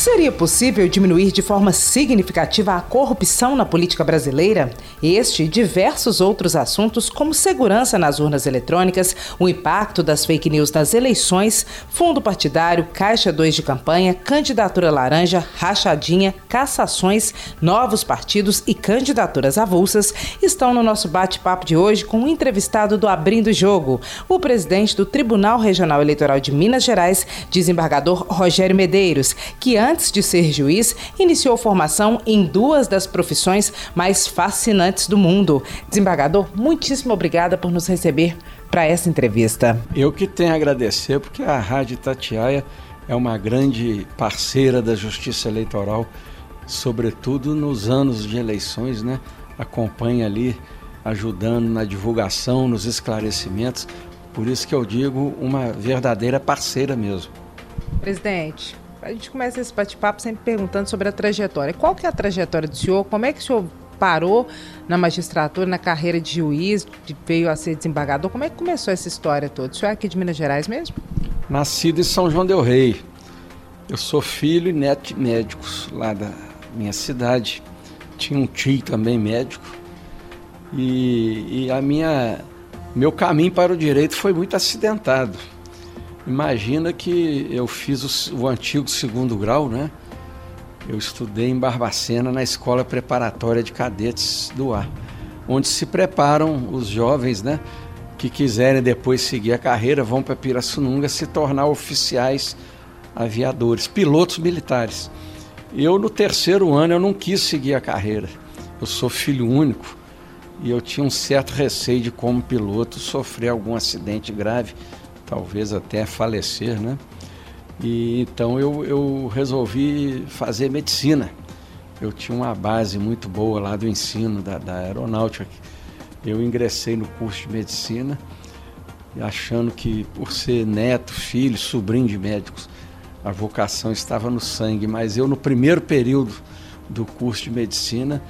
Seria possível diminuir de forma significativa a corrupção na política brasileira? Este e diversos outros assuntos, como segurança nas urnas eletrônicas, o impacto das fake news nas eleições, fundo partidário, caixa 2 de campanha, candidatura laranja, rachadinha, cassações, novos partidos e candidaturas avulsas, estão no nosso bate-papo de hoje com o um entrevistado do Abrindo Jogo, o presidente do Tribunal Regional Eleitoral de Minas Gerais, desembargador Rogério Medeiros, que antes antes de ser juiz, iniciou formação em duas das profissões mais fascinantes do mundo. Desembargador, muitíssimo obrigada por nos receber para essa entrevista. Eu que tenho a agradecer, porque a Rádio Tatiaia é uma grande parceira da Justiça Eleitoral, sobretudo nos anos de eleições, né? Acompanha ali, ajudando na divulgação, nos esclarecimentos. Por isso que eu digo uma verdadeira parceira mesmo. Presidente, a gente começa esse bate-papo sempre perguntando sobre a trajetória. Qual que é a trajetória do senhor? Como é que o senhor parou na magistratura, na carreira de juiz, veio a ser desembargador? Como é que começou essa história toda? O senhor é aqui de Minas Gerais mesmo? Nascido em São João del Rei. Eu sou filho e neto de médicos lá da minha cidade. Tinha um tio também médico. E, e a minha meu caminho para o direito foi muito acidentado. Imagina que eu fiz o, o, antigo segundo grau, né? Eu estudei em Barbacena na Escola Preparatória de Cadetes do Ar, onde se preparam os jovens, né? Que quiserem depois seguir a carreira, vão para Pirassununga se tornar oficiais aviadores, pilotos militares. Eu no terceiro ano eu não quis seguir a carreira. Eu sou filho único e eu tinha um certo receio de como piloto sofrer algum acidente grave talvez até falecer, né? E então eu, eu resolvi fazer medicina. Eu tinha uma base muito boa lá do ensino da, da aeronáutica. Eu ingressei no curso de medicina achando que por ser neto, filho, sobrinho de médicos, a vocação estava no sangue. Mas eu no primeiro período do curso de medicina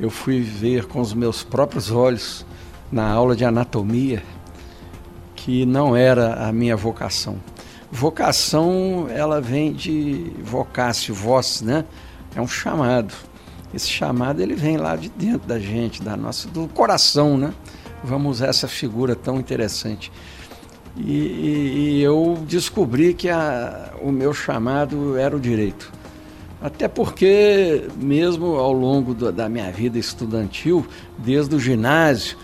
eu fui ver com os meus próprios olhos na aula de anatomia que não era a minha vocação. Vocação, ela vem de vocácio, voz, né? É um chamado. Esse chamado ele vem lá de dentro da gente, da nossa, do coração, né? Vamos usar essa figura tão interessante. E, e, e eu descobri que a, o meu chamado era o direito. Até porque, mesmo ao longo do, da minha vida estudantil, desde o ginásio,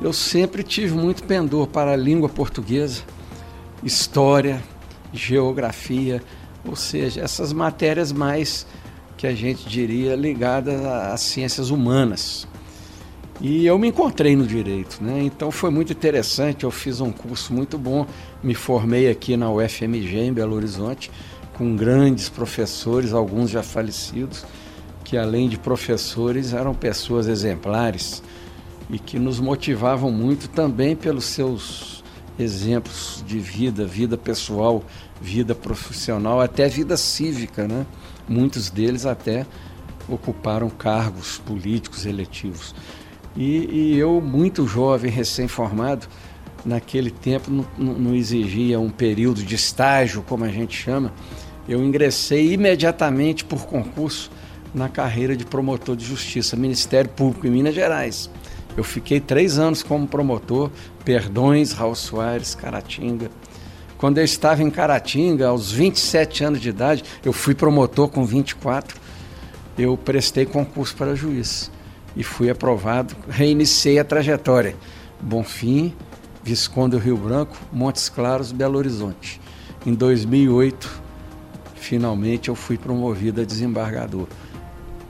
eu sempre tive muito pendor para a língua portuguesa, história, geografia, ou seja, essas matérias mais que a gente diria ligadas às ciências humanas. E eu me encontrei no direito, né? Então foi muito interessante. Eu fiz um curso muito bom, me formei aqui na UFMG em Belo Horizonte com grandes professores, alguns já falecidos, que além de professores eram pessoas exemplares e que nos motivavam muito também pelos seus exemplos de vida, vida pessoal, vida profissional, até vida cívica, né? Muitos deles até ocuparam cargos políticos eletivos. E, e eu, muito jovem, recém-formado, naquele tempo não, não exigia um período de estágio, como a gente chama, eu ingressei imediatamente por concurso na carreira de promotor de justiça, Ministério Público em Minas Gerais. Eu fiquei três anos como promotor, Perdões, Raul Soares, Caratinga. Quando eu estava em Caratinga, aos 27 anos de idade, eu fui promotor com 24, eu prestei concurso para juiz e fui aprovado, reiniciei a trajetória. Bonfim, Visconde do Rio Branco, Montes Claros, Belo Horizonte. Em 2008, finalmente eu fui promovido a desembargador.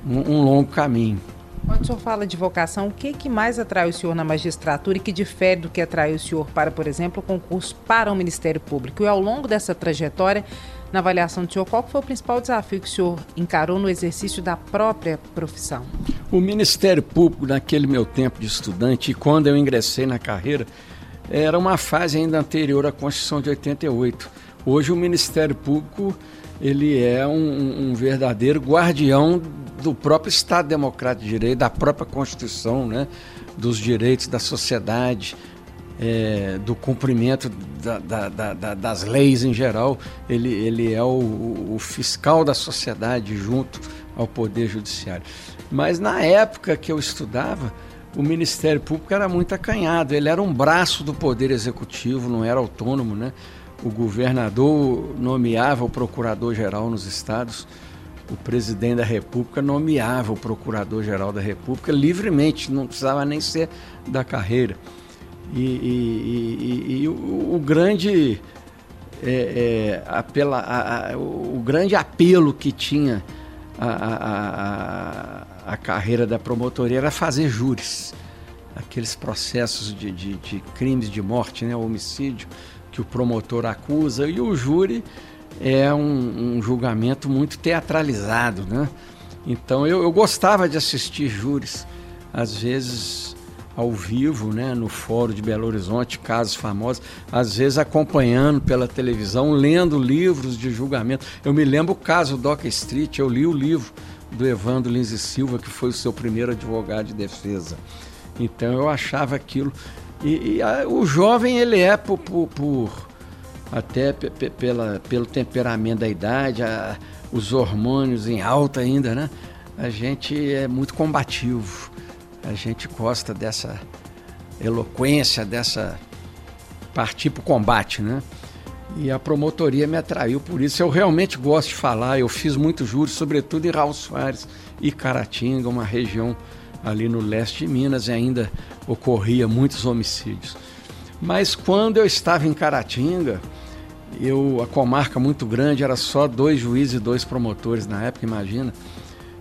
Um, um longo caminho. Quando o senhor fala de vocação, o que, que mais atrai o senhor na magistratura e que difere do que atrai o senhor para, por exemplo, o concurso para o Ministério Público? E ao longo dessa trajetória, na avaliação do senhor, qual foi o principal desafio que o senhor encarou no exercício da própria profissão? O Ministério Público, naquele meu tempo de estudante, e quando eu ingressei na carreira, era uma fase ainda anterior à Constituição de 88. Hoje o Ministério Público ele é um, um verdadeiro guardião do próprio Estado Democrático de Direito, da própria Constituição, né? dos direitos da sociedade, é, do cumprimento da, da, da, das leis em geral. Ele, ele é o, o fiscal da sociedade junto ao Poder Judiciário. Mas na época que eu estudava, o Ministério Público era muito acanhado, ele era um braço do Poder Executivo, não era autônomo, né? O governador nomeava o procurador-geral nos estados, o presidente da República nomeava o procurador-geral da República livremente, não precisava nem ser da carreira. E, e, e, e o, o, grande é, é, apela, a, a, o grande apelo que tinha a, a, carreira da promotoria era fazer júris, aqueles processos de, de, de crimes de morte, né, homicídio, que o promotor acusa, e o júri é um, um julgamento muito teatralizado, né? Então eu, eu gostava de assistir júris, às vezes ao vivo, né, no Fórum de Belo Horizonte, casos famosos, às vezes acompanhando pela televisão, lendo livros de julgamento. Eu me lembro o caso Doca Street, eu li o livro do Evandro Lins e Silva, que foi o seu primeiro advogado de defesa. Então eu achava aquilo. E, e a, o jovem, ele é por, por, por até pela, pelo temperamento da idade, a, os hormônios em alta ainda, né? A gente é muito combativo. A gente gosta dessa eloquência, dessa partir para o combate, né? E a promotoria me atraiu por isso. Eu realmente gosto de falar. Eu fiz muito júri, sobretudo em Raul Soares e Caratinga, uma região ali no leste de Minas, e ainda ocorria muitos homicídios. Mas quando eu estava em Caratinga, eu, a comarca muito grande, era só dois juízes e dois promotores na época, imagina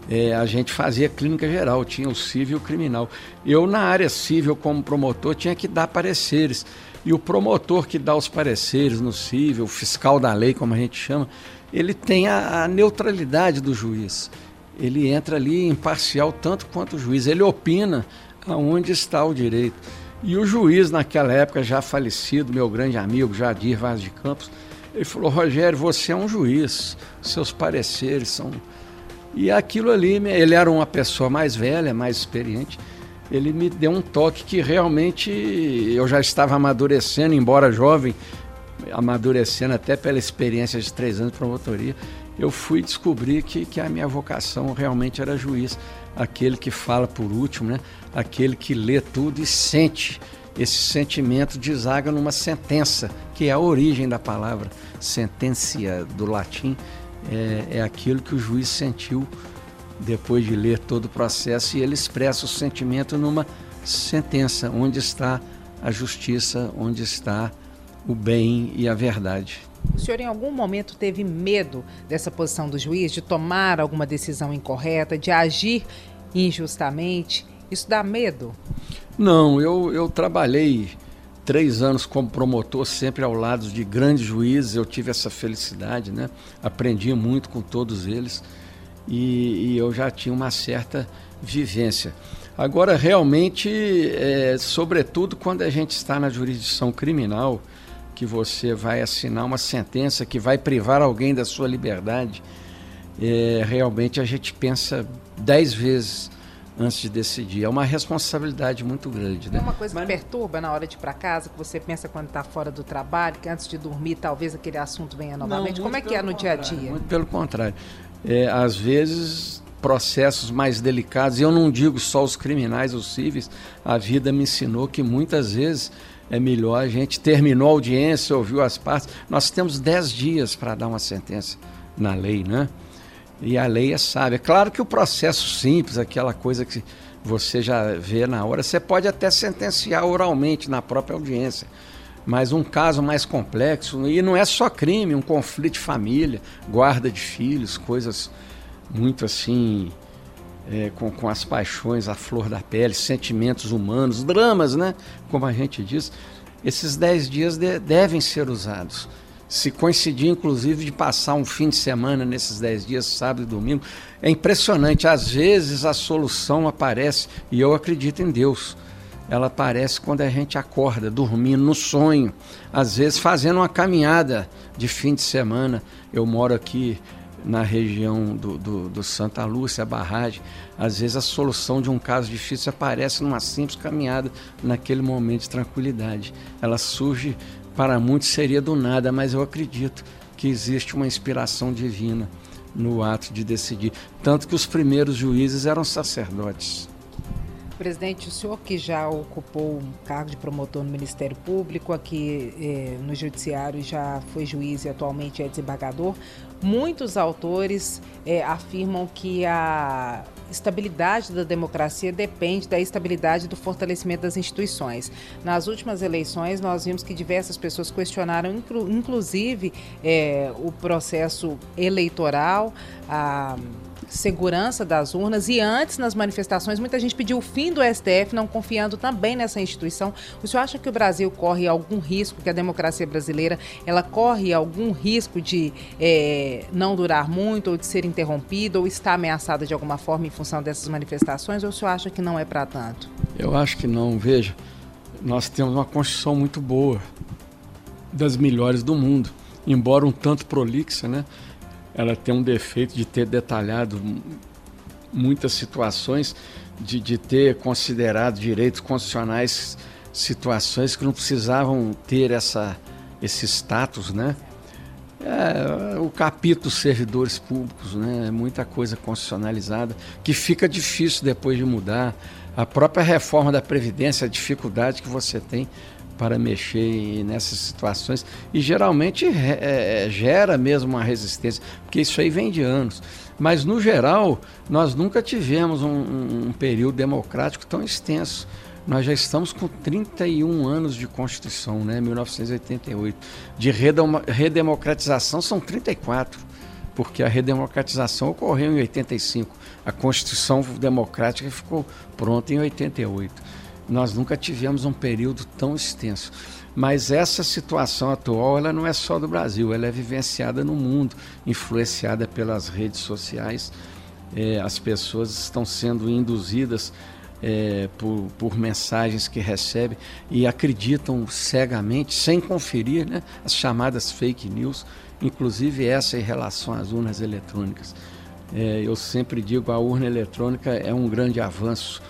é, a gente fazia clínica geral, tinha o civil e o criminal. Eu, na área civil, como promotor, tinha que dar pareceres. E o promotor que dá os pareceres no civil, o fiscal da lei, como a gente chama, ele tem a, a neutralidade do juiz. Ele entra ali imparcial tanto quanto o juiz. Ele opina aonde está o direito. E o juiz, naquela época, já falecido, meu grande amigo, Jadir Vaz de Campos, ele falou: Rogério, você é um juiz, seus pareceres são e aquilo ali, ele era uma pessoa mais velha, mais experiente. Ele me deu um toque que realmente eu já estava amadurecendo, embora jovem, amadurecendo até pela experiência de três anos de promotoria. Eu fui descobrir que, que a minha vocação realmente era juiz, aquele que fala por último, né? aquele que lê tudo e sente. Esse sentimento desaga numa sentença, que é a origem da palavra, sentencia do latim é, é aquilo que o juiz sentiu depois de ler todo o processo e ele expressa o sentimento numa sentença, onde está a justiça, onde está o bem e a verdade. O senhor em algum momento teve medo dessa posição do juiz, de tomar alguma decisão incorreta, de agir injustamente? Isso dá medo? Não, eu, eu trabalhei três anos como promotor, sempre ao lado de grandes juízes, eu tive essa felicidade, né? Aprendi muito com todos eles e, e eu já tinha uma certa vivência. Agora, realmente, é, sobretudo quando a gente está na jurisdição criminal, que você vai assinar uma sentença que vai privar alguém da sua liberdade, é, realmente a gente pensa dez vezes antes de decidir. É uma responsabilidade muito grande. Né? É uma coisa Mas... que perturba na hora de ir para casa, que você pensa quando está fora do trabalho, que antes de dormir talvez aquele assunto venha novamente. Não, Como é que é no dia a dia? Muito pelo contrário. É, às vezes processos mais delicados, e eu não digo só os criminais, os cíveis, a vida me ensinou que muitas vezes é melhor a gente terminou a audiência, ouviu as partes. Nós temos 10 dias para dar uma sentença na lei, né? E a lei é sábia. Claro que o processo simples, aquela coisa que você já vê na hora, você pode até sentenciar oralmente na própria audiência. Mas um caso mais complexo, e não é só crime, um conflito de família, guarda de filhos, coisas muito assim, é, com, com as paixões à flor da pele, sentimentos humanos, dramas, né? Como a gente diz. Esses dez dias de, devem ser usados se coincidir, inclusive, de passar um fim de semana nesses dez dias, sábado e domingo. É impressionante. Às vezes a solução aparece, e eu acredito em Deus. Ela aparece quando a gente acorda, dormindo, no sonho. Às vezes fazendo uma caminhada de fim de semana. Eu moro aqui na região do, do, do, Santa Lúcia, a barragem, às vezes a solução de um caso difícil aparece numa simples caminhada, naquele momento de tranquilidade. Ela surge, para muitos seria do nada, mas eu acredito que existe uma inspiração divina no ato de decidir. Tanto que os primeiros juízes eram sacerdotes. Presidente, o senhor que já ocupou um cargo de promotor no Ministério Público, aqui eh, no Judiciário já foi juiz e atualmente é desembargador, muitos autores eh, afirmam que a estabilidade da democracia depende da estabilidade do fortalecimento das instituições. Nas últimas eleições, nós vimos que diversas pessoas questionaram, inclu inclusive, eh, o processo eleitoral, a segurança das urnas e antes nas manifestações muita gente pediu o fim do STF, não confiando também nessa instituição. O senhor acha que o Brasil corre algum risco, que a democracia brasileira ela corre algum risco de é, não durar muito ou de ser interrompida ou estar ameaçada de alguma forma em função dessas manifestações ou o senhor acha que não é para tanto? Eu acho que não. Veja, nós temos uma Constituição muito boa, das melhores do mundo, embora um tanto prolixa, né? Ela tem um defeito de ter detalhado muitas situações, de, de ter considerado direitos constitucionais situações que não precisavam ter essa, esse status, né? É, o capítulo servidores públicos, né? É muita coisa constitucionalizada que fica difícil depois de mudar. A própria reforma da Previdência, a dificuldade que você tem para mexer nessas situações e geralmente é, é, gera mesmo uma resistência, porque isso aí vem de anos. Mas no geral, nós nunca tivemos um, um período democrático tão extenso. Nós já estamos com 31 anos de Constituição, né? 1988. De redemocratização são 34, porque a redemocratização ocorreu em 85. A Constituição Democrática ficou pronta em 88. Nós nunca tivemos um período tão extenso. Mas essa situação atual, ela não é só do Brasil, ela é vivenciada no mundo, influenciada pelas redes sociais. É, as pessoas estão sendo induzidas é, por, por, mensagens que recebem e acreditam cegamente, sem conferir, né, as chamadas fake news, inclusive essa em relação às urnas eletrônicas. É, eu sempre digo a urna eletrônica é um grande avanço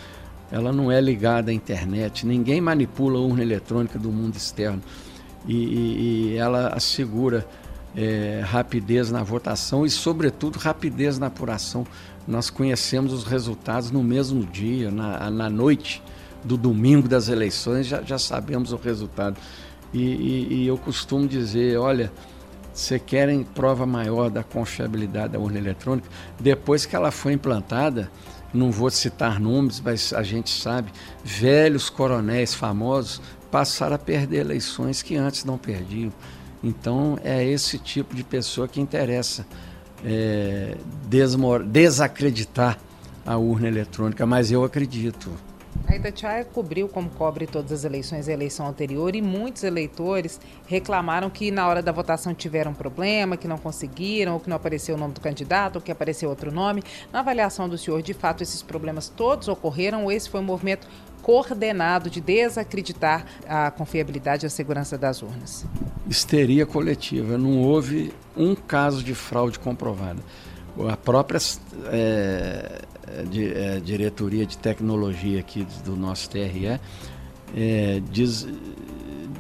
ela não é ligada à internet, ninguém manipula a urna eletrônica do mundo externo e, e, e ela assegura é, rapidez na votação e, sobretudo, rapidez na apuração. Nós conhecemos os resultados no mesmo dia, na, na noite do domingo das eleições, já, já sabemos o resultado. E, e, eu costumo dizer: olha, você querem prova maior da confiabilidade da urna eletrônica? Depois que ela foi implantada, não vou citar nomes, mas a gente sabe, velhos coronéis famosos passaram a perder eleições que antes não perdiam. Então é esse tipo de pessoa que interessa é, desacreditar a urna eletrônica, mas eu acredito. A Itatiaia cobriu, como cobre todas as eleições, a eleição anterior e muitos eleitores reclamaram que na hora da votação tiveram problema, que não conseguiram, ou que não apareceu o nome do candidato, ou que apareceu outro nome. Na avaliação do senhor, de fato, esses problemas todos ocorreram ou esse foi um movimento coordenado de desacreditar a confiabilidade e a segurança das urnas? Histeria coletiva. Não houve um caso de fraude comprovada. A própria é, de, é, diretoria de tecnologia aqui do nosso TRE é, des,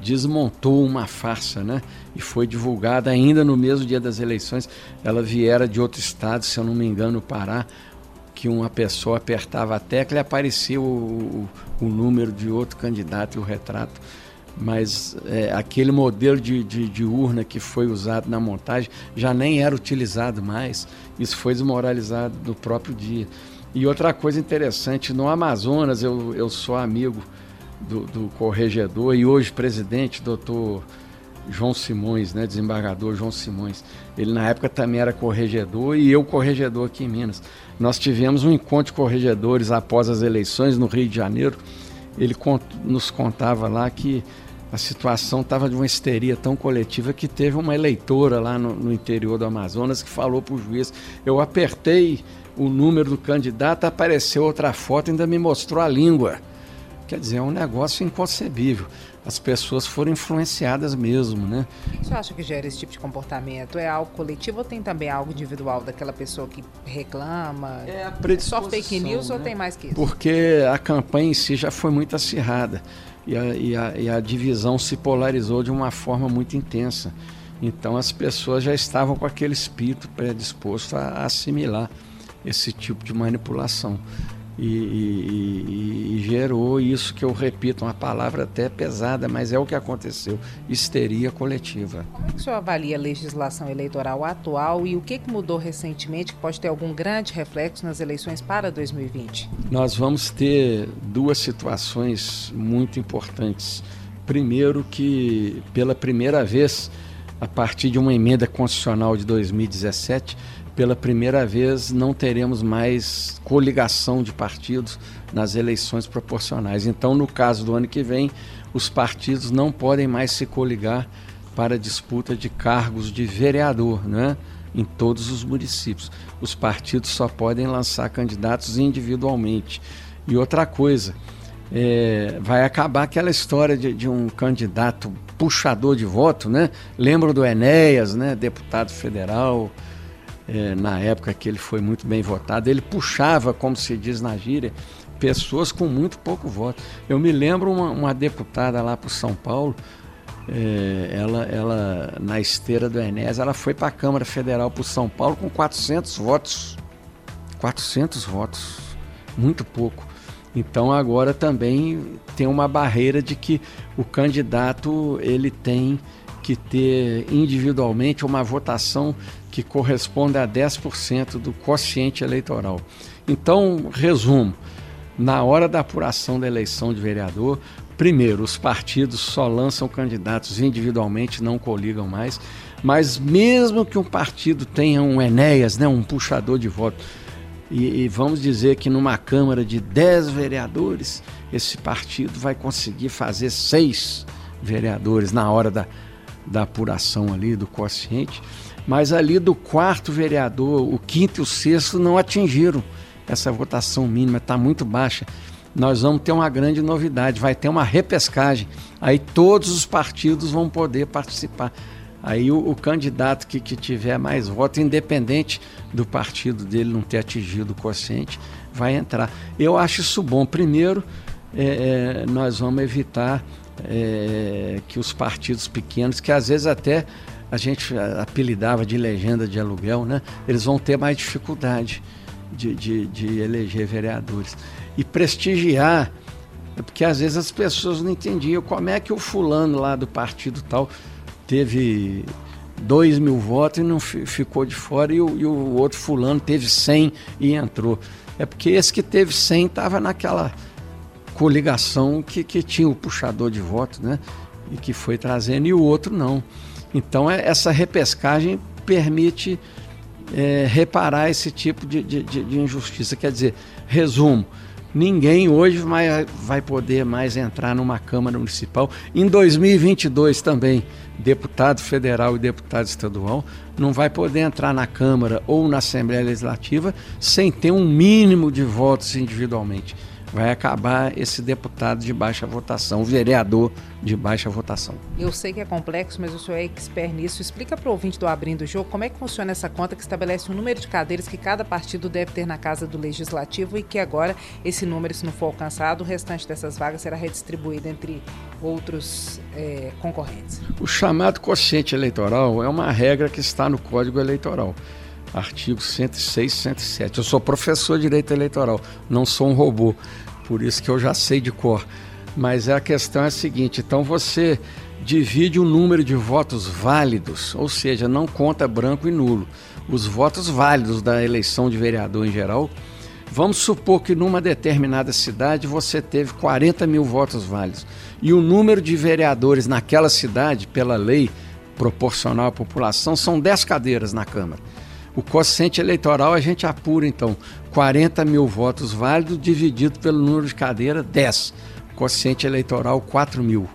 desmontou uma farsa, né? E foi divulgada ainda no mesmo dia das eleições. Ela viera de outro estado, se eu não me engano, Pará, que uma pessoa apertava a tecla e aparecia o, o, o número de outro candidato e o retrato mas é, aquele modelo de, de, de, urna que foi usado na montagem já nem era utilizado mais. Isso foi desmoralizado no próprio dia. E outra coisa interessante, no Amazonas eu, eu sou amigo do, do corregedor e hoje presidente, doutor João Simões, né, desembargador João Simões. Ele na época também era corregedor e eu corregedor aqui em Minas. Nós tivemos um encontro de corregedores após as eleições no Rio de Janeiro. Ele nos contava lá que a situação estava de uma histeria tão coletiva que teve uma eleitora lá no, no interior do Amazonas que falou para o juiz: eu apertei o número do candidato, apareceu outra foto, ainda me mostrou a língua. Quer dizer, é um negócio inconcebível. As pessoas foram influenciadas mesmo, né? Você acha que gera esse tipo de comportamento? É algo coletivo ou tem também algo individual daquela pessoa que reclama? É a Só fake news né? ou tem mais que isso? Porque a campanha em si já foi muito acirrada e a, e a, e a divisão se polarizou de uma forma muito intensa. Então as pessoas já estavam com aquele espírito predisposto a assimilar esse tipo de manipulação. E, e, e, gerou isso que eu repito, uma palavra até pesada, mas é o que aconteceu: histeria coletiva. Como é que o senhor avalia a legislação eleitoral atual e o que, que mudou recentemente que pode ter algum grande reflexo nas eleições para 2020? Nós vamos ter duas situações muito importantes. Primeiro, que pela primeira vez, a partir de uma emenda constitucional de 2017, pela primeira vez não teremos mais coligação de partidos nas eleições proporcionais. Então, no caso do ano que vem, os partidos não podem mais se coligar para disputa de cargos de vereador, né? Em todos os municípios. Os partidos só podem lançar candidatos individualmente. E outra coisa, é, vai acabar aquela história de, de, um candidato puxador de voto, né? Lembro do Enéas, né? Deputado federal, é, na época que ele foi muito bem votado, ele puxava, como se diz na gíria, pessoas com muito pouco voto. Eu me lembro uma, uma deputada lá para São Paulo, é, ela, ela na esteira do Enéas, ela foi para a Câmara Federal para São Paulo com 400 votos. 400 votos, muito pouco. Então agora também tem uma barreira de que o candidato ele tem que ter individualmente uma votação que corresponde a 10% do quociente eleitoral. Então, resumo: na hora da apuração da eleição de vereador, primeiro, os partidos só lançam candidatos individualmente, não coligam mais, mas mesmo que um partido tenha um Enéas, né, um puxador de voto, e, e, vamos dizer que numa Câmara de 10 vereadores, esse partido vai conseguir fazer seis vereadores na hora da, da apuração ali do quociente mas ali do quarto vereador, o quinto e o sexto não atingiram essa votação mínima, está muito baixa. Nós vamos ter uma grande novidade, vai ter uma repescagem. Aí todos os partidos vão poder participar. Aí o, o candidato que, que tiver mais voto, independente do partido dele não ter atingido o quociente, vai entrar. Eu acho isso bom. Primeiro, é, é, nós vamos evitar é, que os partidos pequenos, que às vezes até a gente apelidava de legenda de aluguel, né? eles vão ter mais dificuldade de, de, de eleger vereadores. E prestigiar, porque às vezes as pessoas não entendiam como é que o fulano lá do partido tal teve 2 mil votos e não ficou de fora e o, e o outro fulano teve 100 e entrou. É porque esse que teve 100 estava naquela coligação que, que tinha o puxador de votos, né? E que foi trazendo, e o outro não. Então, é, essa repescagem permite é, reparar esse tipo de, de, de, injustiça. Quer dizer, resumo: ninguém hoje vai, vai poder mais entrar numa Câmara Municipal. Em 2022 também, deputado federal e deputado estadual não vai poder entrar na Câmara ou na Assembleia Legislativa sem ter um mínimo de votos individualmente vai acabar esse deputado de baixa votação, o vereador de baixa votação. Eu sei que é complexo, mas o senhor é expert nisso. Explica para o ouvinte do Abrindo o Jogo como é que funciona essa conta que estabelece o número de cadeiras que cada partido deve ter na casa do Legislativo e que agora esse número, se não for alcançado, o restante dessas vagas será redistribuído entre outros é, concorrentes. O chamado quociente eleitoral é uma regra que está no Código Eleitoral artigos 106 e 107. Eu sou professor de direito eleitoral, não sou um robô, por isso que eu já sei de cor. Mas a questão é a seguinte: então você divide o número de votos válidos, ou seja, não conta branco e nulo. Os votos válidos da eleição de vereador em geral. Vamos supor que numa determinada cidade você teve 40 mil votos válidos e o número de vereadores naquela cidade, pela lei proporcional à população, são 10 cadeiras na Câmara. O quociente eleitoral a gente apura, então, 40 mil votos válidos dividido pelo número de cadeira, 10. O quociente eleitoral, 4 mil.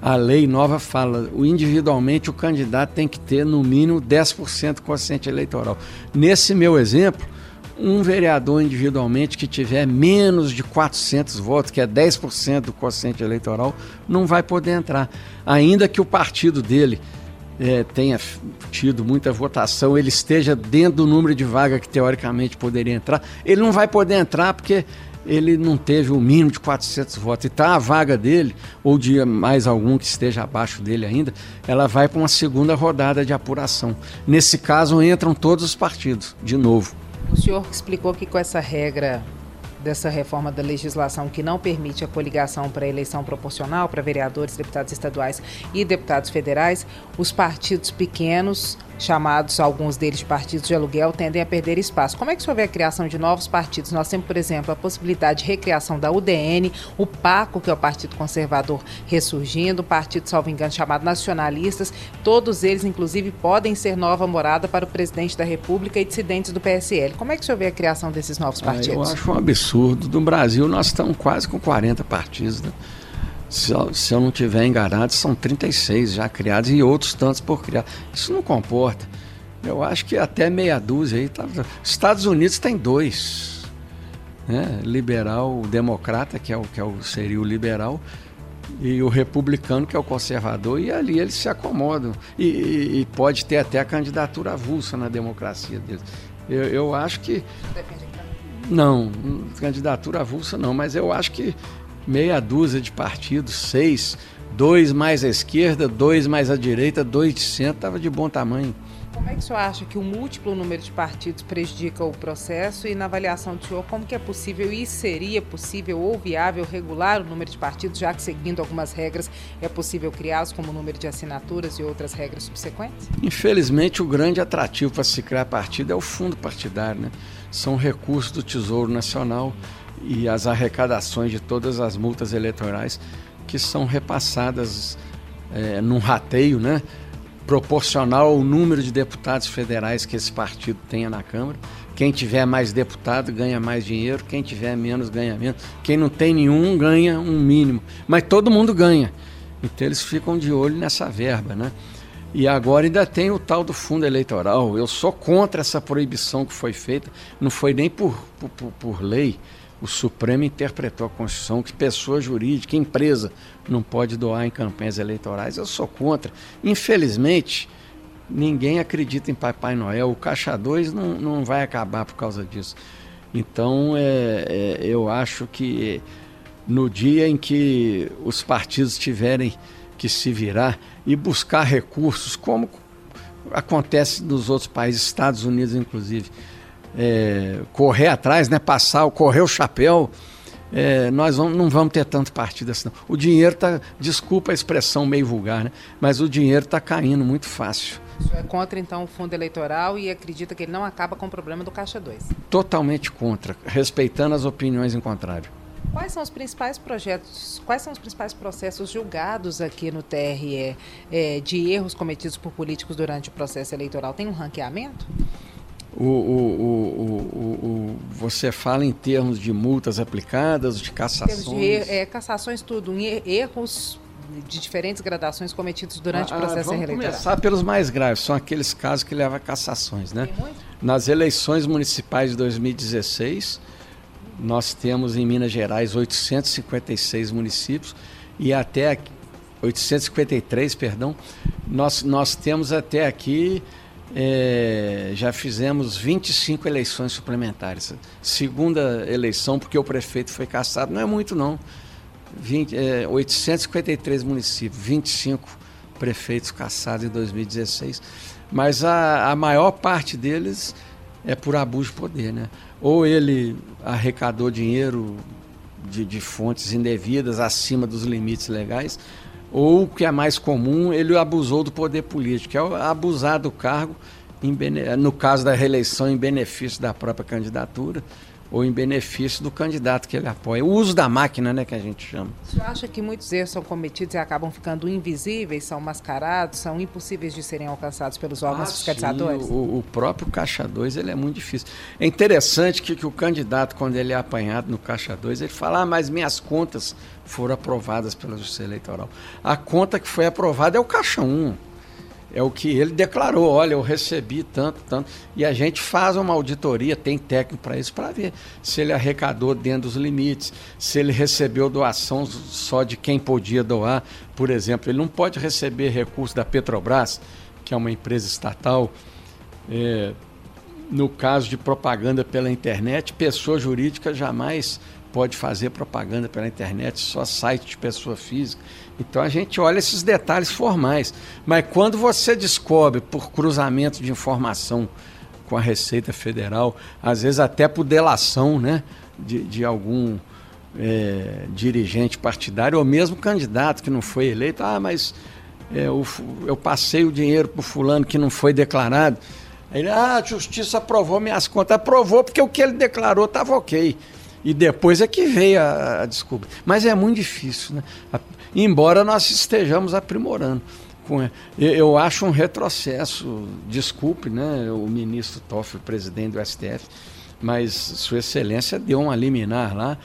A lei nova fala, individualmente o candidato tem que ter no mínimo 10% quociente eleitoral. Nesse meu exemplo, um vereador individualmente que tiver menos de 400 votos, que é 10% do quociente eleitoral, não vai poder entrar. Ainda que o partido dele é, tenha tido muita votação, ele esteja dentro do número de vaga que teoricamente poderia entrar, ele não vai poder entrar porque ele não teve o mínimo de 400 votos. E está a vaga dele, ou de mais algum que esteja abaixo dele ainda, ela vai para uma segunda rodada de apuração. Nesse caso, entram todos os partidos, de novo. O senhor explicou que com essa regra dessa reforma da legislação que não permite a coligação para eleição proporcional para vereadores, deputados estaduais e deputados federais, os partidos pequenos, chamados alguns deles de partidos de aluguel, tendem a perder espaço. Como é que o senhor vê a criação de novos partidos? Nós temos, por exemplo, a possibilidade de recriação da UDN, o PACO, que é o Partido Conservador ressurgindo, o partido, salvo engano, chamado Nacionalistas. Todos eles, inclusive, podem ser nova morada para o presidente da República e dissidentes do PSL. Como é que o senhor vê a criação desses novos partidos? É, eu acho um absurdo. No Brasil, nós estamos quase com 40 partidos. Né? Se eu, se eu não tiver enganado, são 36 já criados e outros tantos por criar. Isso não comporta. Eu acho que até meia dúzia aí. Tá... Estados Unidos tem dois. Né? Liberal, democrata, que, é o, que é o, seria o liberal, e o republicano, que é o conservador, e ali eles se acomodam. E, e, e pode ter até a candidatura avulsa na democracia deles. Eu, eu acho que. Não, candidatura avulsa não, mas eu acho que meia dúzia de partidos, seis, dois mais à esquerda, dois mais à direita, dois de centro, estava de bom tamanho. Como é que o senhor acha que o múltiplo número de partidos prejudica o processo e na avaliação do senhor, como que é possível e seria possível ou viável regular o número de partidos, já que seguindo algumas regras é possível criá-los como número de assinaturas e outras regras subsequentes? Infelizmente o grande atrativo para se criar partido é o fundo partidário, né? São recursos do Tesouro Nacional e as arrecadações de todas as multas eleitorais que são repassadas é, num rateio, né? proporcional ao número de deputados federais que esse partido tenha na Câmara. Quem tiver mais deputado ganha mais dinheiro, quem tiver menos ganha menos. Quem não tem nenhum ganha um mínimo. Mas todo mundo ganha. Então eles ficam de olho nessa verba, né? E agora ainda tem o tal do fundo eleitoral. Eu sou contra essa proibição que foi feita. Não foi nem por, por, por lei o Supremo interpretou a Constituição que pessoa jurídica, empresa, não pode doar em campanhas eleitorais. Eu sou contra. Infelizmente, ninguém acredita em Papai Noel. O Caixa 2 não, não vai acabar por causa disso. Então, é, é, eu acho que no dia em que os partidos tiverem que se virar e buscar recursos, como acontece nos outros países, Estados Unidos inclusive, é, correr atrás, né, passar, correr o chapéu, é, nós vamos, não vamos ter tanto partido assim. Não. O dinheiro está, desculpa a expressão meio vulgar, né, mas o dinheiro está caindo muito fácil. O senhor é contra, então, o fundo eleitoral e acredita que ele não acaba com o problema do Caixa 2? Totalmente contra, respeitando as opiniões em contrário. Quais são os principais projetos, quais são os principais processos julgados aqui no TRE é, de erros cometidos por políticos durante o processo eleitoral? Tem um ranqueamento? O, o, o, você fala em termos de multas aplicadas, de cassações? De é, cassações, tudo. Erros de diferentes gradações cometidos durante ah, o processo vamos eleitoral. Vamos começar pelos mais graves. São aqueles casos que levam a cassações. Né? Nas eleições municipais de 2016, nós temos em Minas Gerais 856 municípios e até 853, perdão, nós, nós temos até aqui é, já fizemos 25 eleições suplementares. Segunda eleição, porque o prefeito foi caçado, não é muito não. 20, é, 853 municípios, 25 prefeitos caçados em 2016. Mas a, a maior parte deles é por abuso de poder. Né? Ou ele arrecadou dinheiro de, de fontes indevidas acima dos limites legais, ou o que é mais comum, ele abusou do poder político, é abusar do cargo, no caso da reeleição, em benefício da própria candidatura ou em benefício do candidato que ele apoia. O uso da máquina, né, que a gente chama. Você acha que muitos erros são cometidos e acabam ficando invisíveis, são mascarados, são impossíveis de serem alcançados pelos órgãos ah, fiscalizadores? Sim, o, o, próprio Caixa 2 ele é muito difícil. É interessante que, que o candidato, quando ele é apanhado no Caixa 2, ele fala, ah, mas minhas contas foram aprovadas pela Justiça Eleitoral. A conta que foi aprovada é o Caixa 1. É o que ele declarou. Olha, eu recebi tanto, tanto. E a gente faz uma auditoria, tem técnico para isso, para ver se ele arrecadou dentro dos limites, se ele recebeu doação só de quem podia doar. Por exemplo, ele não pode receber recursos da Petrobras, que é uma empresa estatal. É, no caso de propaganda pela internet, pessoa jurídica jamais pode fazer propaganda pela internet, só site de pessoa física. Então a gente olha esses detalhes formais. Mas quando você descobre por cruzamento de informação com a Receita Federal, às vezes até por delação né, de, de algum é, dirigente partidário ou mesmo candidato que não foi eleito, ah, mas é, o, eu passei o dinheiro para fulano que não foi declarado. Ele, ah, a justiça aprovou minhas contas. Aprovou porque o que ele declarou estava ok. E depois é que veio a, a desculpa. Mas é muito difícil, né? A, embora nós estejamos aprimorando. Eu acho um retrocesso, desculpe, né, o ministro Toffoli, presidente do STF, mas Sua Excelência deu um liminar lá,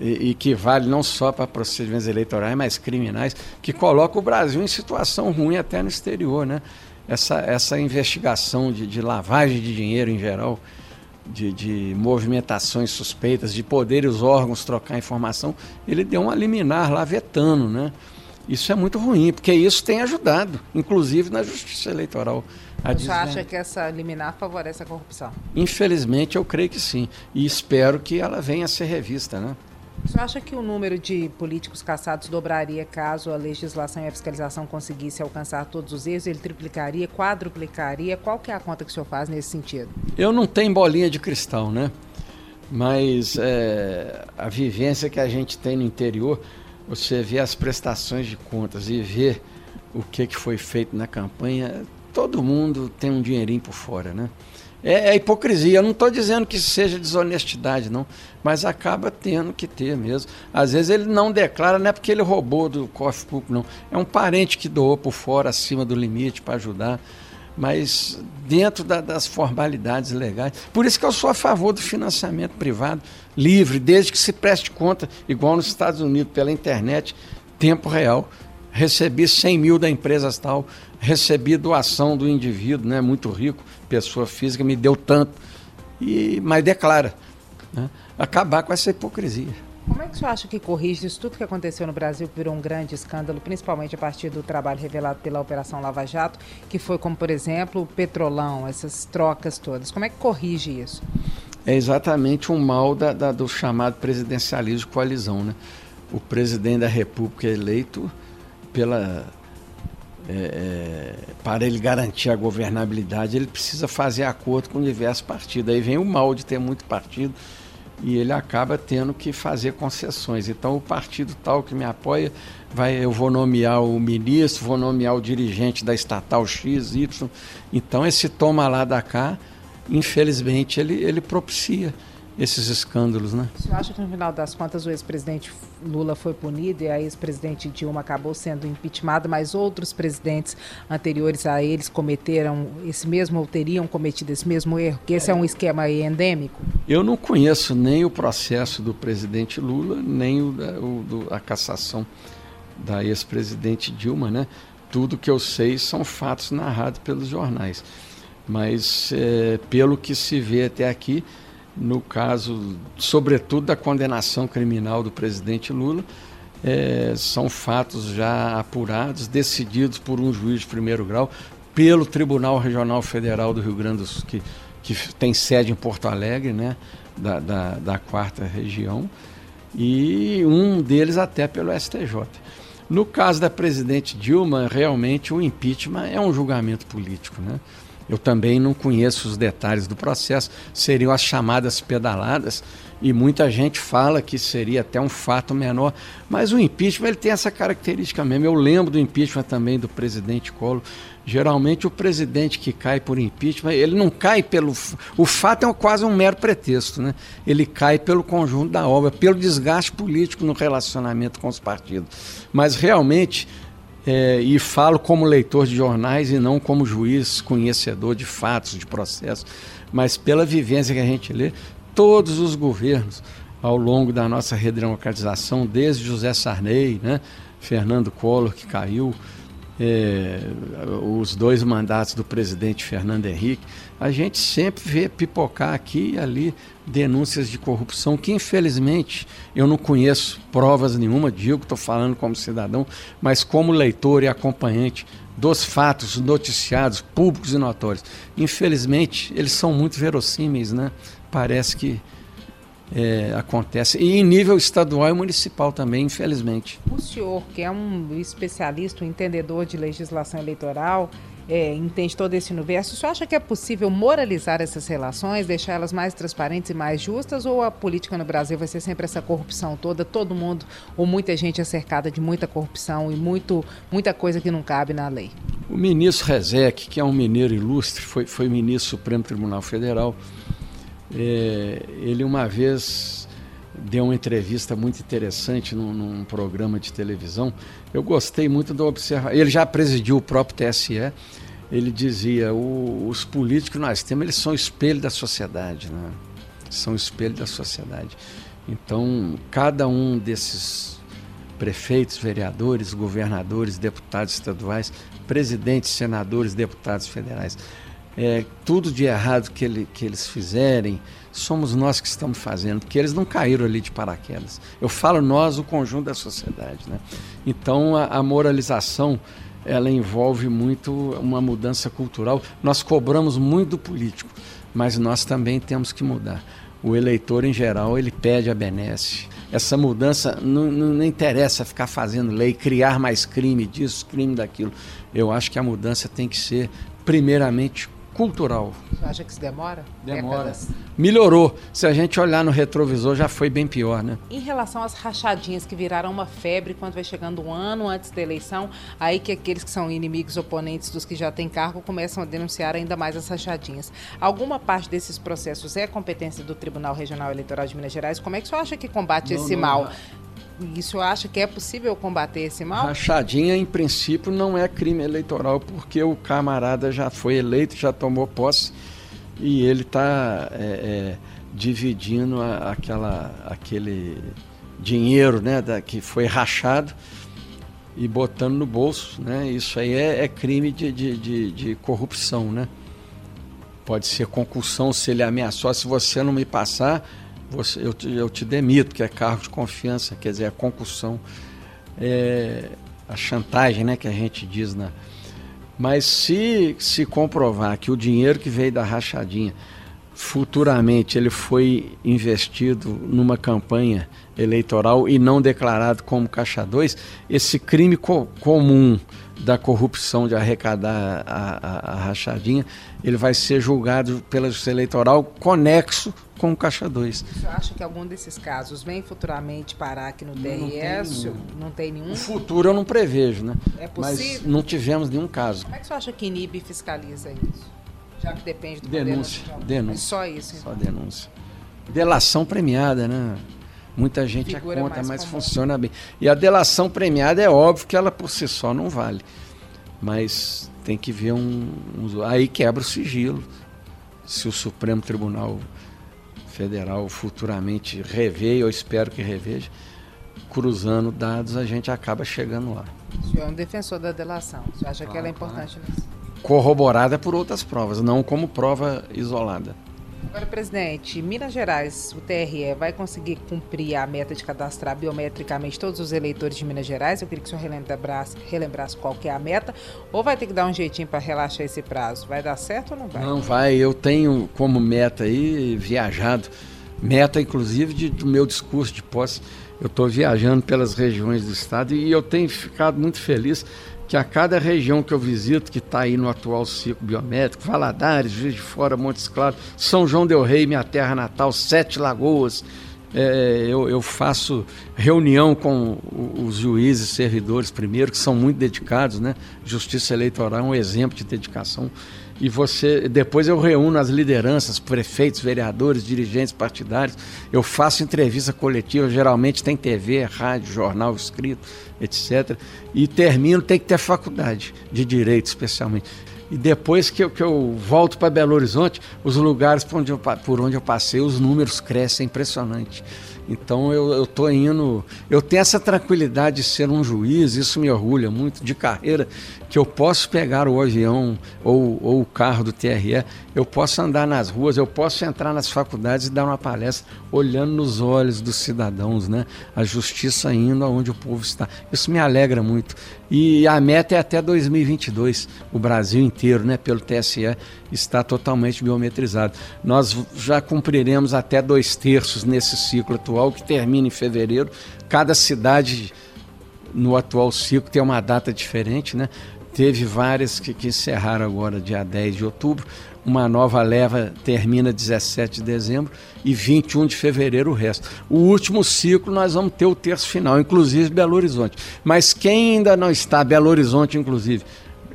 e, e, que vale não só para procedimentos eleitorais, mas criminais, que coloca o Brasil em situação ruim até no exterior. Né? Essa, essa investigação de, de lavagem de dinheiro em geral de, de, movimentações suspeitas, de poder os órgãos trocar informação, ele deu um liminar lá vetando, né? Isso é muito ruim, porque isso tem ajudado, inclusive na justiça eleitoral. Você acha que essa liminar favorece a corrupção? Infelizmente, eu creio que sim. E espero que ela venha a ser revista, né? Você acha que o número de políticos caçados dobraria caso a legislação e a fiscalização conseguisse alcançar todos os erros? Ele triplicaria, quadruplicaria? Qual que é a conta que o senhor faz nesse sentido? Eu não tenho bolinha de cristal, né? Mas é, a vivência que a gente tem no interior, você vê as prestações de contas e vê o que, que foi feito na campanha, todo mundo tem um dinheirinho por fora, né? É, é hipocrisia. Eu não estou dizendo que seja desonestidade, não. Mas acaba tendo que ter mesmo. Às vezes ele não declara, não é porque ele roubou do cofre público, não. É um parente que doou por fora, acima do limite, para ajudar. Mas dentro da, das formalidades legais. Por isso que eu sou a favor do financiamento privado, livre, desde que se preste conta, igual nos Estados Unidos, pela internet, tempo real recebi 100 mil da empresa tal, recebi doação do indivíduo, né, muito rico, pessoa física, me deu tanto, e, mas declara. Né, acabar com essa hipocrisia. Como é que você acha que corrige isso tudo que aconteceu no Brasil, que virou um grande escândalo, principalmente a partir do trabalho revelado pela Operação Lava Jato, que foi como, por exemplo, o petrolão, essas trocas todas. Como é que corrige isso? É exatamente um mal da, da, do chamado presidencialismo de coalizão. Né? O presidente da República eleito pela é, é, para ele garantir a governabilidade, ele precisa fazer acordo com diversos partidos. Aí vem o mal de ter muito partido e ele acaba tendo que fazer concessões. Então, o partido tal que me apoia, vai, eu vou nomear o ministro, vou nomear o dirigente da estatal X, Y. Então, esse toma lá da cá, infelizmente, ele, ele propicia esses escândalos, né? Você acha que no final das contas o ex-presidente Lula foi punido e a ex-presidente Dilma acabou sendo impeachmentada, mas outros presidentes anteriores a eles cometeram esse mesmo ou teriam cometido esse mesmo erro? Que esse é um esquema endêmico? Eu não conheço nem o processo do presidente Lula, nem o, da, o do, a cassação da ex-presidente Dilma, né? Tudo que eu sei são fatos narrados pelos jornais. Mas é, pelo que se vê até aqui, no caso, sobretudo, da condenação criminal do presidente Lula, é, são fatos já apurados, decididos por um juiz de primeiro grau, pelo Tribunal Regional Federal do Rio Grande do Sul, que, que tem sede em Porto Alegre, né, da, da, da quarta região, e um deles até pelo STJ. No caso da presidente Dilma, realmente o impeachment é um julgamento político, né? Eu também não conheço os detalhes do processo, seriam as chamadas pedaladas, e muita gente fala que seria até um fato menor, mas o impeachment ele tem essa característica mesmo. Eu lembro do impeachment também do presidente Collor. Geralmente o presidente que cai por impeachment, ele não cai pelo. O fato é quase um mero pretexto, né? Ele cai pelo conjunto da obra, pelo desgaste político no relacionamento com os partidos. Mas realmente é, e falo como leitor de jornais e não como juiz conhecedor de fatos, de processos, mas pela vivência que a gente lê, todos os governos ao longo da nossa redemocratização, desde José Sarney, né, Fernando Collor que caiu, é, os dois mandatos do presidente Fernando Henrique, a gente sempre vê pipocar aqui e ali denúncias de corrupção que, infelizmente, eu não conheço provas nenhuma, digo, estou falando como cidadão, mas como leitor e acompanhante dos fatos noticiados, públicos e notórios. Infelizmente, eles são muito verossímeis, né? Parece que é, acontece. E em nível estadual e municipal também, infelizmente. O senhor, que é um especialista, um entendedor de legislação eleitoral, é, entende todo esse universo, o senhor acha que é possível moralizar essas relações, deixar elas mais transparentes e mais justas, ou a política no Brasil vai ser sempre essa corrupção toda, todo mundo, ou muita gente é cercada de muita corrupção e muito, muita coisa que não cabe na lei? O ministro Rezec, que é um mineiro ilustre, foi, foi ministro do Supremo Tribunal Federal, é, ele uma vez deu uma entrevista muito interessante num, num, programa de televisão. Eu gostei muito do observar. Ele já presidiu o próprio TSE. Ele dizia: os políticos que nós temos, eles são espelho da sociedade, né? São espelho da sociedade. Então, cada um desses prefeitos, vereadores, governadores, deputados estaduais, presidentes, senadores, deputados federais, é, tudo de errado que, ele, que eles fizerem, somos nós que estamos fazendo, porque eles não caíram ali de paraquedas. Eu falo nós, o conjunto da sociedade. Né? Então, a, a moralização ela envolve muito uma mudança cultural. Nós cobramos muito do político, mas nós também temos que mudar. O eleitor, em geral, ele pede a benesse. Essa mudança não, não, não interessa ficar fazendo lei, criar mais crime disso, crime daquilo. Eu acho que a mudança tem que ser, primeiramente, cultural. Você acha que isso demora? Demora. Décadas? Melhorou. Se a gente olhar no retrovisor, já foi bem pior, né? Em relação às rachadinhas que viraram uma febre quando vai chegando um ano antes da eleição, aí que aqueles que são inimigos oponentes dos que já têm cargo começam a denunciar ainda mais as rachadinhas. Alguma parte desses processos é competência do Tribunal Regional Eleitoral de Minas Gerais? Como é que você acha que combate não, esse não, mal? Não isso acha que é possível combater esse mal? Rachadinha, em princípio, não é crime eleitoral, porque o camarada já foi eleito, já tomou posse e ele está é, é, dividindo a, aquela, aquele dinheiro né, da, que foi rachado e botando no bolso. Né? Isso aí é, é crime de, de, de, de corrupção. Né? Pode ser concussão se ele ameaçou, se você não me passar você, eu, te, eu te demito, que é cargo de confiança, quer dizer, a concussão, é, a chantagem, né, que a gente diz na. Mas se se comprovar que o dinheiro que veio da rachadinha futuramente ele foi investido numa campanha eleitoral e não declarado como caixa 2, esse crime co comum da corrupção de arrecadar a, a, a, rachadinha, ele vai ser julgado pela justiça eleitoral conexo com o caixa 2. Você acha que algum desses casos vem futuramente parar aqui no DRS? Não tem, não tem nenhum? O futuro eu não prevejo, né? É possível? Mas não tivemos nenhum caso. Como é que você acha que inibe e fiscaliza isso? Já que depende do denúncia, denúncia. só isso. Então. Só denúncia. Delação premiada, né? Muita gente é conta, mas comum. funciona bem. E a delação premiada é óbvio que ela por si só não vale. Mas tem que ver um, um aí quebra o sigilo. Se o Supremo Tribunal Federal futuramente rever, eu espero que reveja, cruzando dados, a gente acaba chegando lá. O senhor é um defensor da delação. Você acha claro, que ela é importante claro. nisso? Corroborada por outras provas, não como prova isolada. Agora, presidente, Minas Gerais, o TRE, vai conseguir cumprir a meta de cadastrar biometricamente todos os eleitores de Minas Gerais? Eu queria que o senhor relembrasse, relembrasse qual que é a meta, ou vai ter que dar um jeitinho para relaxar esse prazo? Vai dar certo ou não vai? Não vai, eu tenho como meta aí viajado, meta inclusive de, do meu discurso de posse. Eu estou viajando pelas regiões do estado e eu tenho ficado muito feliz que a cada região que eu visito, que está aí no atual ciclo biométrico, Valadares, Juiz de Fora, Montes Claros, São João del Rei, minha terra natal, Sete Lagoas, é, eu, eu, faço reunião com os juízes servidores primeiro, que são muito dedicados, né? Justiça Eleitoral é um exemplo de dedicação e você depois eu reúno as lideranças, prefeitos, vereadores, dirigentes partidários, eu faço entrevista coletiva, geralmente tem TV, rádio, jornal escrito, etc. E termino, tem que ter faculdade de direito especialmente. E depois que eu, que eu volto para Belo Horizonte, os lugares por onde, eu, por onde eu passei, os números crescem, impressionante. Então eu estou indo. Eu tenho essa tranquilidade de ser um juiz, isso me orgulha muito, de carreira, que eu posso pegar o avião ou, ou o carro do TRE, eu posso andar nas ruas, eu posso entrar nas faculdades e dar uma palestra olhando nos olhos dos cidadãos, né? A justiça indo aonde o povo está. Isso me alegra muito. E a meta é até 2022, o Brasil inteiro, né, pelo TSE, está totalmente biometrizado. Nós já cumpriremos até dois terços nesse ciclo atual, que termina em fevereiro. Cada cidade no atual ciclo tem uma data diferente, né? Teve várias que, que encerraram agora, dia 10 de outubro. Uma nova leva termina 17 de dezembro e 21 de fevereiro o resto. O último ciclo nós vamos ter o terço final, inclusive Belo Horizonte. Mas quem ainda não está, Belo Horizonte inclusive,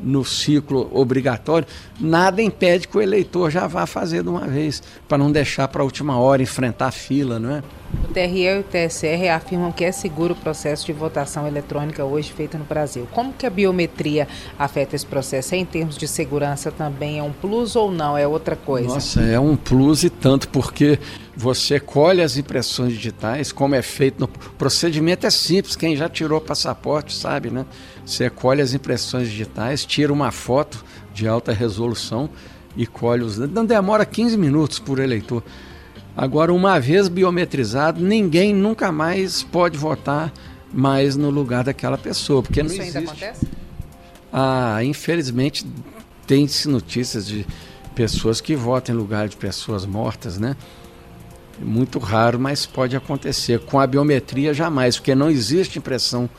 no ciclo obrigatório, nada impede que o eleitor já vá fazer de uma vez, para não deixar para a última hora enfrentar a fila, não é? O TRE e o TSE afirmam que é seguro o processo de votação eletrônica hoje feito no Brasil. Como que a biometria afeta esse processo? É em termos de segurança também é um plus ou não? É outra coisa? Nossa, é um plus e tanto, porque você colhe as impressões digitais, como é feito no procedimento é simples, quem já tirou passaporte sabe, né? Você colhe as impressões digitais, tira uma foto de alta resolução e colhe os. Não demora 15 minutos por eleitor. Agora, uma vez biometrizado, ninguém nunca mais pode votar mais no lugar daquela pessoa, porque Isso não existe. ainda acontece? Ah, infelizmente tem-se notícias de pessoas que votam em lugar de pessoas mortas, né? Muito raro, mas pode acontecer. Com a biometria jamais, porque não existe impressão,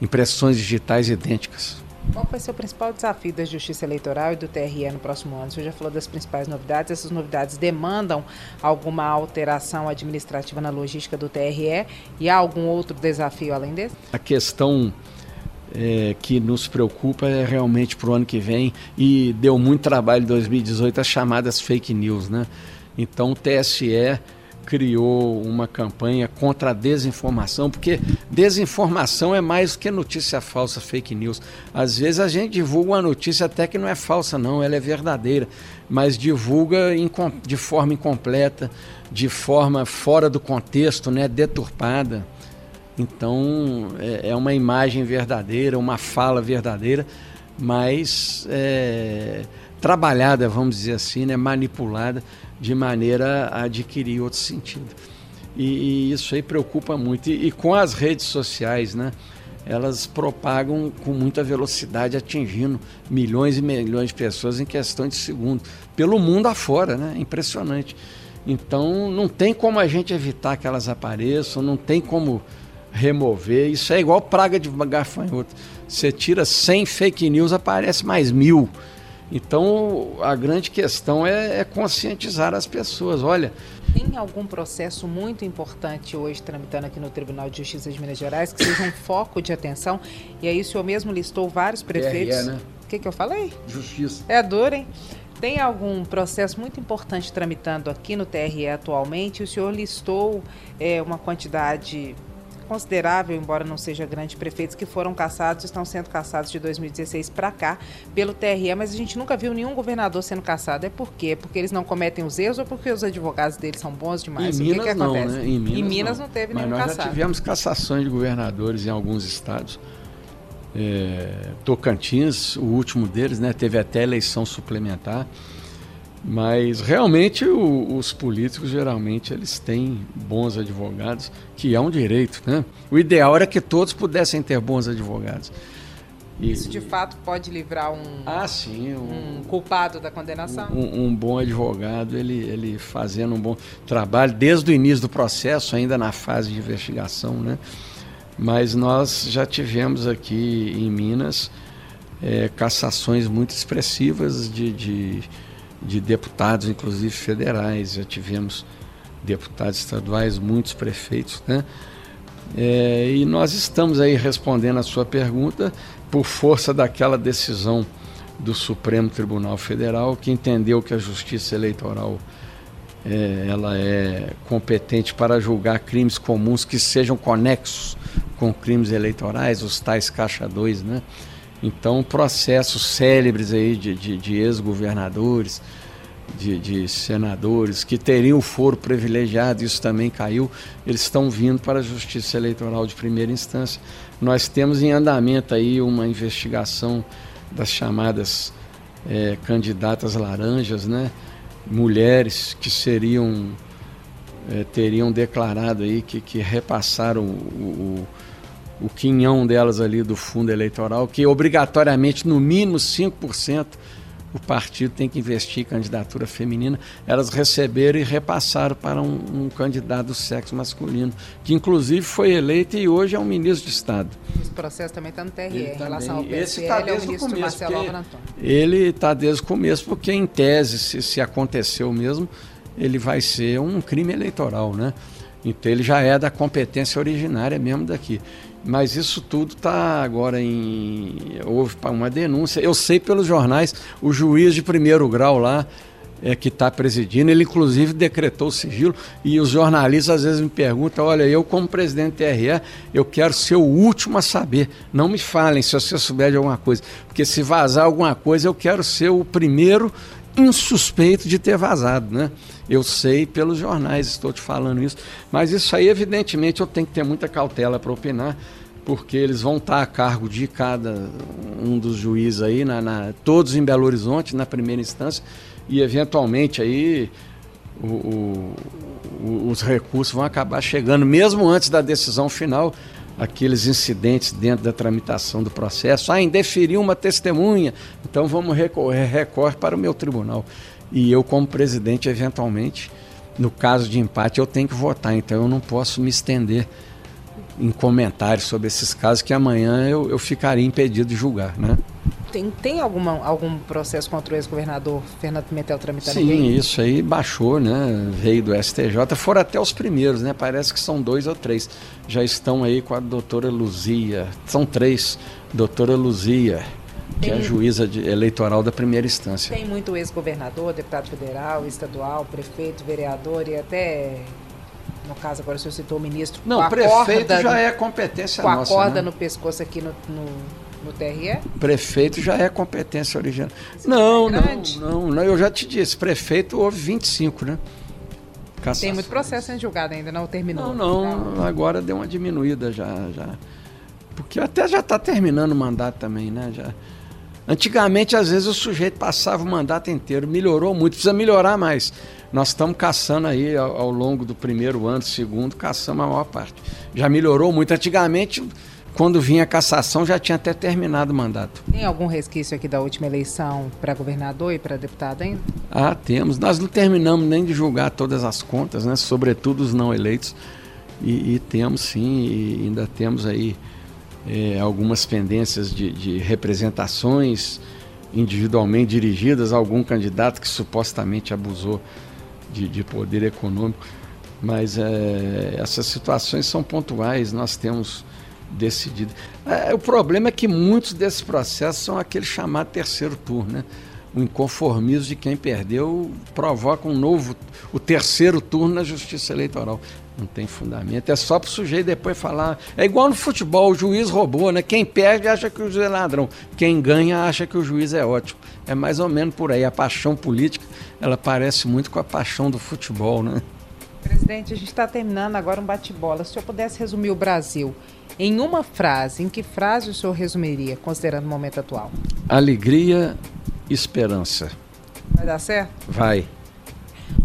impressões digitais idênticas. Qual vai ser o principal desafio da Justiça Eleitoral e do TRE no próximo ano? Você já falou das principais novidades. Essas novidades demandam alguma alteração administrativa na logística do TRE e há algum outro desafio além desse? A questão é, que nos preocupa é realmente para o ano que vem e deu muito trabalho em 2018 as chamadas fake news, né? Então o TSE criou uma campanha contra a desinformação, porque desinformação é mais que notícia falsa, fake news. Às vezes a gente divulga uma notícia até que não é falsa, não, ela é verdadeira, mas divulga de forma incompleta, de forma fora do contexto, né, deturpada. Então é, é uma imagem verdadeira, uma fala verdadeira, mas é, trabalhada, vamos dizer assim, né, manipulada de maneira a adquirir outro sentido. E, e isso aí preocupa muito. E, e, com as redes sociais, né? Elas propagam com muita velocidade, atingindo milhões e milhões de pessoas em questão de segundos, pelo mundo afora, né? Impressionante. Então, não tem como a gente evitar que elas apareçam, não tem como remover. Isso é igual praga de gafanhoto. Você tira 100 fake news, aparece mais mil. Então, a grande questão é, é, conscientizar as pessoas. Olha. Tem algum processo muito importante hoje tramitando aqui no Tribunal de Justiça de Minas Gerais que seja um foco de atenção? E aí, o senhor mesmo listou vários prefeitos. TRE, né? O que, que eu falei? Justiça. É duro, hein? Tem algum processo muito importante tramitando aqui no TRE atualmente? O senhor listou é, uma quantidade considerável, embora não seja grande, prefeitos que foram caçados, estão sendo caçados de 2016 para cá pelo TRE, mas a gente nunca viu nenhum governador sendo caçado. É por quê? Porque eles não cometem os erros ou porque os advogados deles são bons demais? Em o Minas que, que não, acontece? Né? Em Minas, em Minas não. não, teve mas nenhum nós caçado. já tivemos cassações de governadores em alguns estados. É, Tocantins, o último deles, né, teve até eleição suplementar. Mas realmente o, os políticos geralmente eles têm bons advogados, que é um direito, né? O ideal era que todos pudessem ter bons advogados. E, Isso de fato pode livrar um, ah, sim, um, um culpado da condenação? Um, um, bom advogado, ele, ele fazendo um bom trabalho desde o início do processo, ainda na fase de investigação, né? Mas nós já tivemos aqui em Minas é, cassações muito expressivas de, de de deputados, inclusive federais, já tivemos deputados estaduais, muitos prefeitos, né? É, e nós estamos aí respondendo a sua pergunta por força daquela decisão do Supremo Tribunal Federal que entendeu que a Justiça Eleitoral é, ela é competente para julgar crimes comuns que sejam conexos com crimes eleitorais, os tais caixa 2, né? Então, processos célebres aí de, de, de ex-governadores, de, de, senadores que teriam foro privilegiado, isso também caiu, eles estão vindo para a Justiça Eleitoral de primeira instância. Nós temos em andamento aí uma investigação das chamadas é, candidatas laranjas, né? mulheres que seriam é, teriam declarado aí que, que repassaram o, o, o quinhão delas ali do fundo eleitoral, que obrigatoriamente no mínimo 5% o partido tem que investir em candidatura feminina, elas receberam e repassaram para um, um, candidato do sexo masculino, que inclusive foi eleito e hoje é um ministro de Estado. Esse processo também está no TRE em relação ao PSL, Esse tá é o ministro começo, Marcelo Antônio. Ele está desde o começo, porque em tese, se, se aconteceu mesmo, ele vai ser um crime eleitoral, né? Então ele já é da competência originária mesmo daqui. Mas isso tudo está agora em. Houve uma denúncia. Eu sei pelos jornais, o juiz de primeiro grau lá, é, que está presidindo, ele inclusive decretou o sigilo. E os jornalistas às vezes me perguntam: olha, eu, como presidente do TRE, eu quero ser o último a saber. Não me falem se você souber de alguma coisa. Porque se vazar alguma coisa, eu quero ser o primeiro insuspeito de ter vazado, né? Eu sei pelos jornais, estou te falando isso. Mas isso aí, evidentemente, eu tenho que ter muita cautela para opinar, porque eles vão estar a cargo de cada um dos juízes aí, na, na todos em Belo Horizonte, na primeira instância, e eventualmente aí o, o, os recursos vão acabar chegando, mesmo antes da decisão final, aqueles incidentes dentro da tramitação do processo. Ah, indeferiu uma testemunha, então vamos recorrer, recorre para o meu tribunal. E eu, como presidente, eventualmente, no caso de empate, eu tenho que votar. Então eu não posso me estender em comentários sobre esses casos que amanhã eu, eu ficaria impedido de julgar, né? Tem, tem alguma, algum processo contra o ex-governador Fernando Pimentel tramitando Sim, ninguém? isso aí baixou, né? Veio do STJ, foram até os primeiros, né? Parece que são dois ou três. Já estão aí com a doutora Luzia. São três, doutora Luzia, que é a juíza de, eleitoral da primeira instância. Tem muito ex-governador, deputado federal, estadual, prefeito, vereador e até no caso agora o senhor citou o ministro. Não, prefeito corda, já é competência com nossa. Com a corda né? no pescoço aqui no, no, no, TRE? Prefeito já é competência original. Não, é não, não, não, eu já te disse, prefeito houve 25, né? Cassações. Tem muito processo sendo julgado ainda, não terminou? Não, não, não, agora deu uma diminuída já, já. Porque até já está terminando o mandato também, né? Já. Antigamente, às vezes, o sujeito passava o mandato inteiro, melhorou muito, precisa melhorar mais. Nós estamos caçando aí ao, ao longo do primeiro ano, segundo, caçamos a maior parte. Já melhorou muito. Antigamente, quando vinha a cassação, já tinha até terminado o mandato. Tem algum resquício aqui da última eleição para governador e para deputado ainda? Ah, temos. Nós não terminamos nem de julgar todas as contas, né? sobretudo os não eleitos. E, e temos sim, e ainda temos aí é, algumas pendências de, de, representações individualmente dirigidas a algum candidato que supostamente abusou de, de poder econômico. Mas é, essas situações são pontuais, nós temos decidido. É, o problema é que muitos desses processos são aquele chamado terceiro turno, né? O inconformismo de quem perdeu provoca um novo, o terceiro turno na justiça eleitoral. Não tem fundamento. É só para o sujeito depois falar. É igual no futebol, o juiz roubou, né? Quem perde acha que o juiz é ladrão. Quem ganha acha que o juiz é ótimo. É mais ou menos por aí. A paixão política, ela parece muito com a paixão do futebol, né? Presidente, a gente está terminando agora um bate-bola. Se o senhor pudesse resumir o Brasil em uma frase, em que frase o senhor resumiria, considerando o momento atual? Alegria, esperança. Vai dar certo? Vai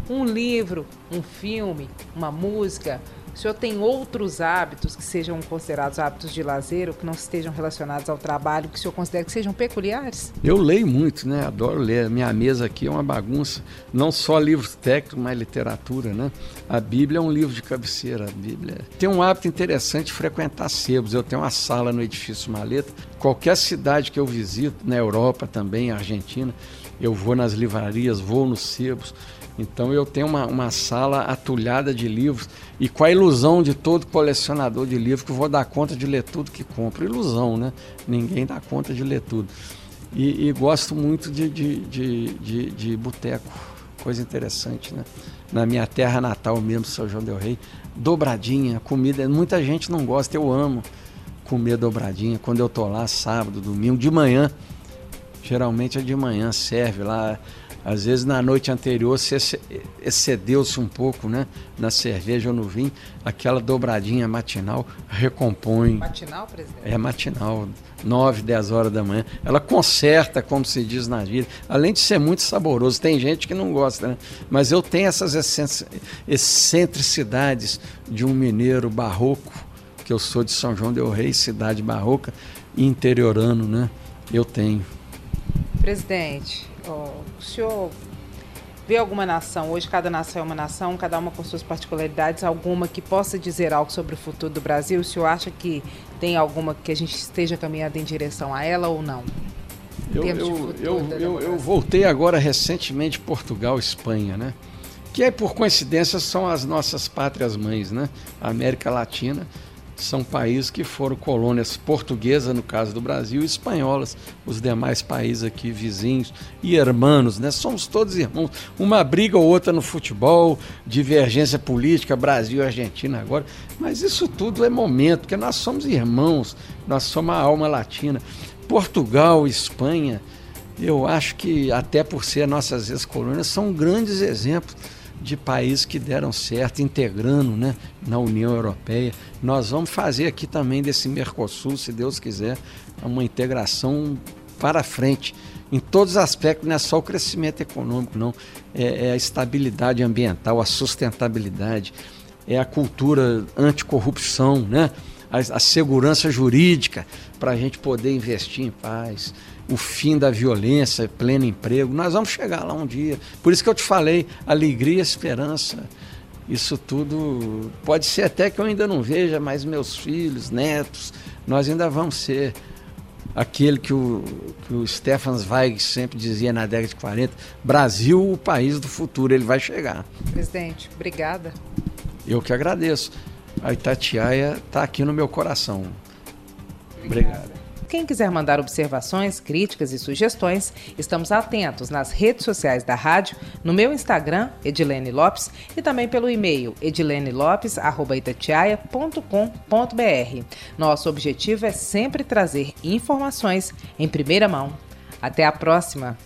um livro, um filme, uma música, o senhor tem outros hábitos que sejam considerados hábitos de lazer ou que não estejam relacionados ao trabalho, que o senhor considera que sejam peculiares? Eu leio muito, né? Adoro ler. Minha mesa aqui é uma bagunça. Não só livros técnicos, mas literatura, né? A Bíblia é um livro de cabeceira. A Bíblia tem um hábito interessante frequentar sebos. Eu tenho uma sala no edifício Maleta. Qualquer cidade que eu visito, na Europa também, Argentina, eu vou nas livrarias, vou nos sebos então eu tenho uma, uma sala atulhada de livros e com a ilusão de todo colecionador de livros que vou dar conta de ler tudo que compro. Ilusão, né? Ninguém dá conta de ler tudo. E, e gosto muito de, de, de, de, de boteco, coisa interessante, né? Na minha terra natal mesmo, São João del Rei, dobradinha, comida, muita gente não gosta, eu amo comer dobradinha. Quando eu tô lá, sábado, domingo, de manhã, geralmente é de manhã, serve lá Às vezes na noite anterior você excedeu-se um pouco, né? Na cerveja ou no vinho, aquela dobradinha matinal recompõe. Matinal, presidente? É matinal, 9, 10 horas da manhã. Ela conserta, como se diz na gíria, além de ser muito saboroso. Tem gente que não gosta, né? Mas eu tenho essas excentricidades de um mineiro barroco, que eu sou de São João del Rei, cidade barroca, interiorano, né? Eu tenho. Presidente, oh, o senhor vê alguma nação, hoje cada nação é uma nação, cada uma com suas particularidades, alguma que possa dizer algo sobre o futuro do Brasil? O senhor acha que tem alguma que a gente esteja caminhando em direção a ela ou não? Eu, eu, eu, eu, voltei agora recentemente Portugal, Espanha, né? Que é, por coincidência são as nossas pátrias mães, né? A América Latina são países que foram colônias portuguesas, no caso do Brasil, e espanholas, os demais países aqui vizinhos, e irmãos, né? Somos todos irmãos. Uma briga ou outra no futebol, divergência política, Brasil e Argentina agora, mas isso tudo é momento, porque nós somos irmãos, nós somos a alma latina. Portugal, Espanha, eu acho que até por ser nossas ex-colônias, são grandes exemplos de países que deram certo, integrando né, na União Europeia. Nós vamos fazer aqui também desse Mercosul, se Deus quiser, uma integração para frente. Em todos os aspectos, não é só o crescimento econômico, não. É, é a estabilidade ambiental, a sustentabilidade, é a cultura anticorrupção, né? a, a segurança jurídica para a gente poder investir em paz o fim da violência, pleno emprego. Nós vamos chegar lá um dia. Por isso que eu te falei, alegria, esperança. Isso tudo pode ser até que eu ainda não veja, mas meus filhos, netos, nós ainda vamos ser aquele que o, que o Stefan Zweig sempre dizia na década de 40, Brasil, o país do futuro, ele vai chegar. Presidente, obrigada. Eu que agradeço. A Itatiaia está aqui no meu coração. Obrigado. Quem quiser mandar observações, críticas e sugestões, estamos atentos nas redes sociais da rádio, no meu Instagram, Edilene Lopes, e também pelo e-mail edilenelopes.itatiaia.com.br. Nosso objetivo é sempre trazer informações em primeira mão. Até a próxima!